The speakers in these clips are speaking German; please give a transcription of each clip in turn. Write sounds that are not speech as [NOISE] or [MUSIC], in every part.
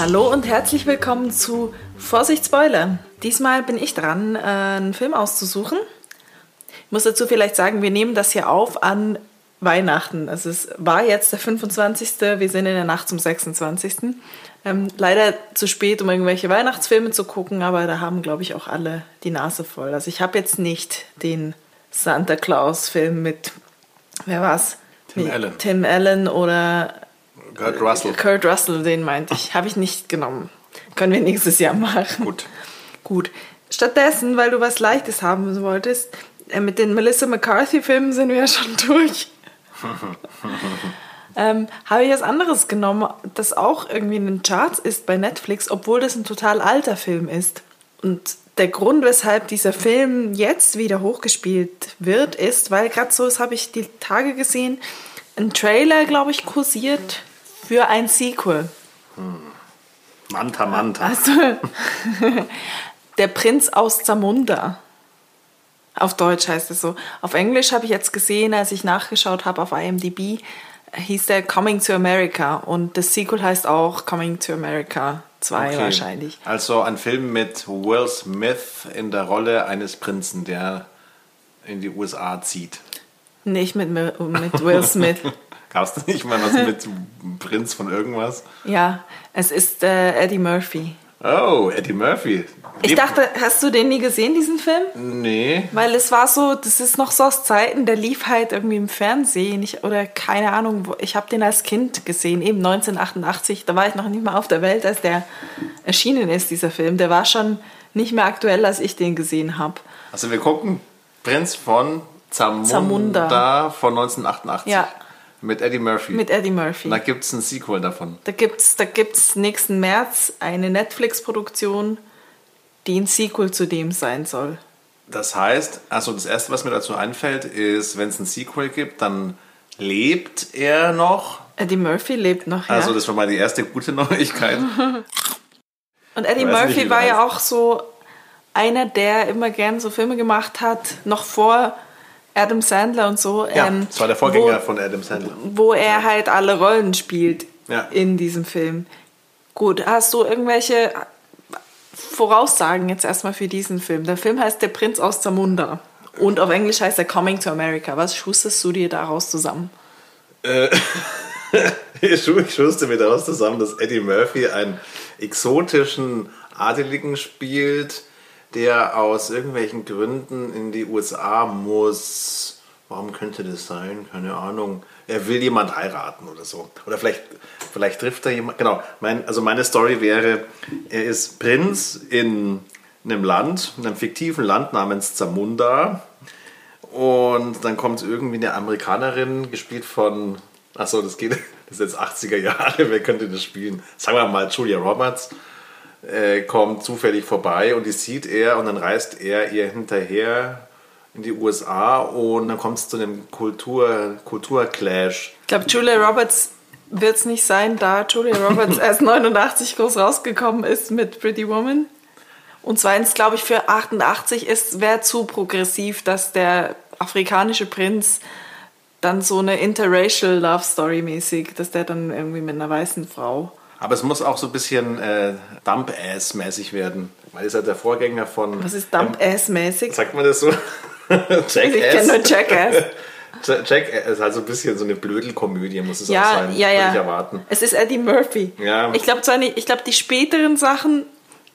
Hallo und herzlich willkommen zu Vorsicht Spoiler. Diesmal bin ich dran, äh, einen Film auszusuchen. Ich muss dazu vielleicht sagen, wir nehmen das hier auf an Weihnachten. Also es war jetzt der 25. Wir sind in der Nacht zum 26. Ähm, leider zu spät, um irgendwelche Weihnachtsfilme zu gucken, aber da haben, glaube ich, auch alle die Nase voll. Also ich habe jetzt nicht den Santa Claus-Film mit, wer war's? Tim mit Allen. Tim Allen oder Kurt Russell. Kurt Russell, den meinte ich. Habe ich nicht genommen. Können wir nächstes Jahr machen. Gut. Gut. Stattdessen, weil du was Leichtes haben wolltest, äh, mit den Melissa McCarthy-Filmen sind wir ja schon [LAUGHS] durch. [LAUGHS] ähm, habe ich was anderes genommen, das auch irgendwie in den Charts ist bei Netflix, obwohl das ein total alter Film ist. Und der Grund, weshalb dieser Film jetzt wieder hochgespielt wird, ist, weil gerade so, das habe ich die Tage gesehen, ein Trailer, glaube ich, kursiert für ein Sequel. Manta Manta. Also, [LAUGHS] der Prinz aus Zamunda. Auf Deutsch heißt es so. Auf Englisch habe ich jetzt gesehen, als ich nachgeschaut habe auf IMDb, hieß der Coming to America. Und das Sequel heißt auch Coming to America 2 Okay. wahrscheinlich. Also ein Film mit Will Smith in der Rolle eines Prinzen, der in die USA zieht. Nicht mit, mit Will Smith. [LAUGHS] Gab es nicht mal was mit Prinz von irgendwas? ja, es ist äh, Eddie Murphy. Oh, Eddie Murphy. Ich dachte, hast du den nie gesehen, diesen Film? Nee. Weil es war so, das ist noch so aus Zeiten, der lief halt irgendwie im Fernsehen ich, oder keine Ahnung, ich habe den als Kind gesehen, eben 1988, da war ich noch nicht mal auf der Welt, als der erschienen ist, dieser Film. Der war schon nicht mehr aktuell, als ich den gesehen habe. Also wir gucken Prinz von Zamunda, Zamunda. von 1988. Ja. Mit Eddie Murphy. Mit Eddie Murphy. Und da gibt es ein Sequel davon. Da gibt's, da gibt's nächsten März eine Netflix-Produktion, die ein Sequel zu dem sein soll. Das heißt, also das Erste, was mir dazu einfällt, ist, wenn es ein Sequel gibt, dann lebt er noch. Eddie Murphy lebt noch, ja. Also das war mal die erste gute [LAUGHS] Neuigkeit. Und Eddie nicht, Murphy wie war ja auch so einer, der immer gern so Filme gemacht hat, noch vor Adam Sandler und so. Ja, ähm, das war der Vorgänger wo, von Adam Sandler. Wo er halt alle Rollen spielt Ja. in diesem Film. Gut, hast du irgendwelche Voraussagen jetzt erstmal für diesen Film? Der Film heißt Der Prinz aus Zamunda. Und auf Englisch heißt er Coming to America. Was schustest du dir daraus zusammen? [LAUGHS] Ich schu- ich schuste mir daraus zusammen, dass Eddie Murphy einen exotischen Adeligen spielt, der aus irgendwelchen Gründen in die USA muss. Warum könnte das sein? Keine Ahnung. Er will jemand heiraten oder so. Oder vielleicht, vielleicht trifft er jemand. Genau. Mein, also meine Story wäre, er ist Prinz in einem Land, in einem fiktiven Land namens Zamunda. Und dann kommt irgendwie eine Amerikanerin, gespielt von, achso, das geht, [LAUGHS] das ist jetzt 80er Jahre, wer könnte das spielen? Sagen wir mal Julia Roberts, äh, kommt zufällig vorbei und die sieht er und dann reist er ihr hinterher in die USA und dann kommt es zu einem Kultur, Kulturclash. Ich glaube, Julia Roberts wird es nicht sein, da Julia Roberts [LAUGHS] erst 89 groß rausgekommen ist mit Pretty Woman. Und zweitens, glaube ich, für 88 ist wäre zu progressiv, dass der afrikanische Prinz dann so eine interracial Love Story mäßig, dass der dann irgendwie mit einer weißen Frau. Aber es muss auch so ein bisschen äh, Dump-Ass-mäßig werden, weil es ja der Vorgänger von... Was ist Dump-Ass-mäßig? Sagt man das so? Jackass. [LAUGHS] Ich kenne nur Jackass. [LAUGHS] Ja- Jack ist halt so ein bisschen so eine Blödelkomödie, muss es auch Ja, sein. ja, würde ja. ich erwarten. Es ist Eddie Murphy. Ja. Ich glaube zwar nicht, ich glaube die späteren Sachen,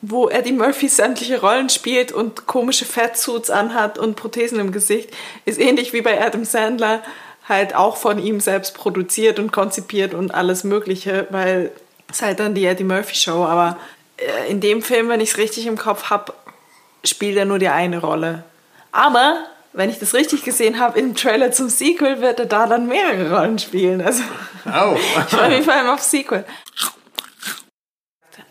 wo Eddie Murphy sämtliche Rollen spielt und komische Fatsuits anhat und Prothesen im Gesicht, ist ähnlich wie bei Adam Sandler halt auch von ihm selbst produziert und konzipiert und alles Mögliche, weil halt dann die Eddie Murphy Show. Aber äh, in dem Film, wenn ich es richtig im Kopf habe, spielt er nur die eine Rolle. Aber wenn ich das richtig gesehen habe, im Trailer zum Sequel wird er da dann mehrere Rollen spielen. Also Oh. [LAUGHS] ich freue mich vor allem auf Sequel.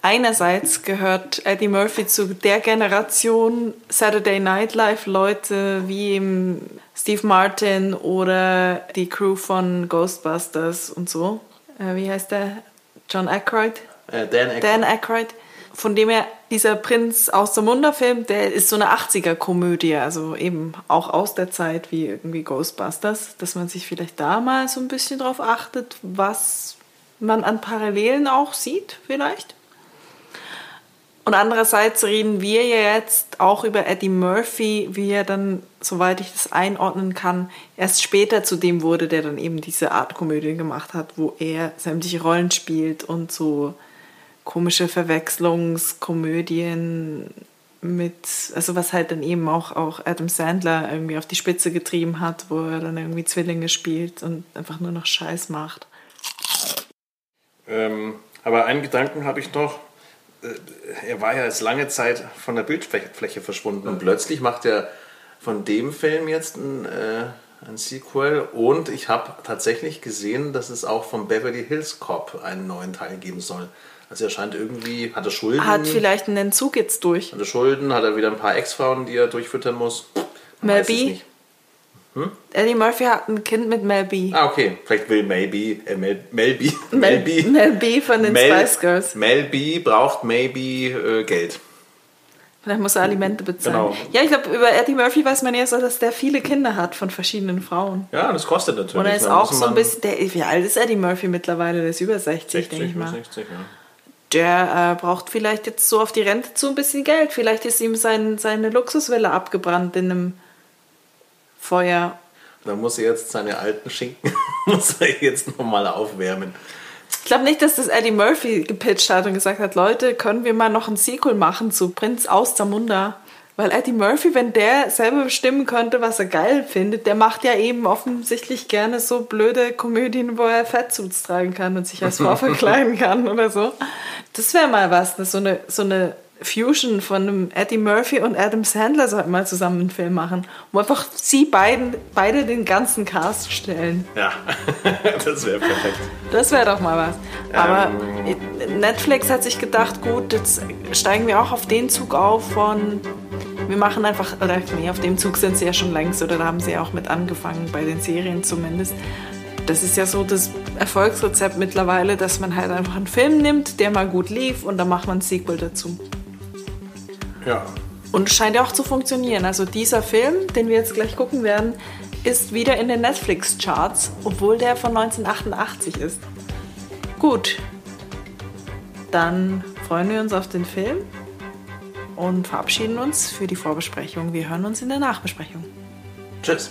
Einerseits gehört Eddie Murphy zu der Generation Saturday Night Live Leute wie eben Steve Martin oder die Crew von Ghostbusters und so. Äh, wie heißt der? John Aykroyd? Äh, Dan Aykroyd. Dan Aykroyd. Von dem her, dieser Prinz aus dem Munderfilm, der ist so eine 80er-Komödie, also eben auch aus der Zeit wie irgendwie Ghostbusters, dass man sich vielleicht da mal so ein bisschen drauf achtet, was man an Parallelen auch sieht, vielleicht. Und andererseits reden wir ja jetzt auch über Eddie Murphy, wie er dann, soweit ich das einordnen kann, erst später zu dem wurde, der dann eben diese Art Komödie gemacht hat, wo er sämtliche Rollen spielt und so komische Verwechslungskomödien mit, also was halt dann eben auch, auch Adam Sandler irgendwie auf die Spitze getrieben hat, wo er dann irgendwie Zwillinge spielt und einfach nur noch Scheiß macht. Ähm, aber einen Gedanken habe ich noch. Äh, er war ja jetzt lange Zeit von der Bildfläche verschwunden und plötzlich macht er von dem Film jetzt ein, äh, ein Sequel und ich habe tatsächlich gesehen, dass es auch vom Beverly Hills Cop einen neuen Teil geben soll. Also er scheint irgendwie, hat er Schulden. Hat vielleicht einen Entzug jetzt durch. Hat er Schulden, hat er wieder ein paar Ex-Frauen, die er durchfüttern muss. Man B. Hm? Eddie Murphy hat ein Kind mit Mel B. Ah, okay. Vielleicht will Mel B, äh, Mel, Mel B. [LAUGHS] Mel, B. Mel B von den Mel, Spice Girls. Mel B braucht maybe äh, Geld. Vielleicht muss er Alimente bezahlen. Genau. Ja, ich glaube, über Eddie Murphy weiß man ja so, dass der viele Kinder hat von verschiedenen Frauen. Ja, das kostet natürlich. Und er ist auch so ein bisschen, der, wie alt ist Eddie Murphy mittlerweile? Der ist über 60, 60 denke ich mal. 60, ja der äh, braucht vielleicht jetzt so auf die Rente zu ein bisschen Geld. Vielleicht ist ihm sein, seine Luxusvilla abgebrannt in einem Feuer. Da muss er jetzt seine alten Schinken [LAUGHS] muss er jetzt nochmal aufwärmen. Ich glaube nicht, dass das Eddie Murphy gepitcht hat und gesagt hat, Leute, können wir mal noch ein Sequel machen zu Prinz aus Zamunda? Weil Eddie Murphy, wenn der selber bestimmen könnte, was er geil findet, der macht ja eben offensichtlich gerne so blöde Komödien, wo er Fettsuits tragen kann und sich als [LAUGHS] Frau verkleiden kann oder so. Das wäre mal was, ne? so eine, so eine Fusion von einem Eddie Murphy und Adam Sandler sollten mal zusammen einen Film machen, wo einfach sie beiden, beide den ganzen Cast stellen. Ja, [LAUGHS] das wäre perfekt. Das wäre doch mal was. Aber ähm. Netflix hat sich gedacht, gut, jetzt steigen wir auch auf den Zug auf von, wir machen einfach, oder nee, auf dem Zug sind sie ja schon längst, oder da haben sie ja auch mit angefangen, bei den Serien zumindest das ist ja so das Erfolgsrezept mittlerweile, dass man halt einfach einen Film nimmt, der mal gut lief und dann macht man ein Sequel dazu. Ja. Und scheint ja auch zu funktionieren. Also dieser Film, den wir jetzt gleich gucken werden, ist wieder in den Netflix-Charts, obwohl der von 1988 ist. Gut, dann freuen wir uns auf den Film und verabschieden uns für die Vorbesprechung. Wir hören uns in der Nachbesprechung. Tschüss.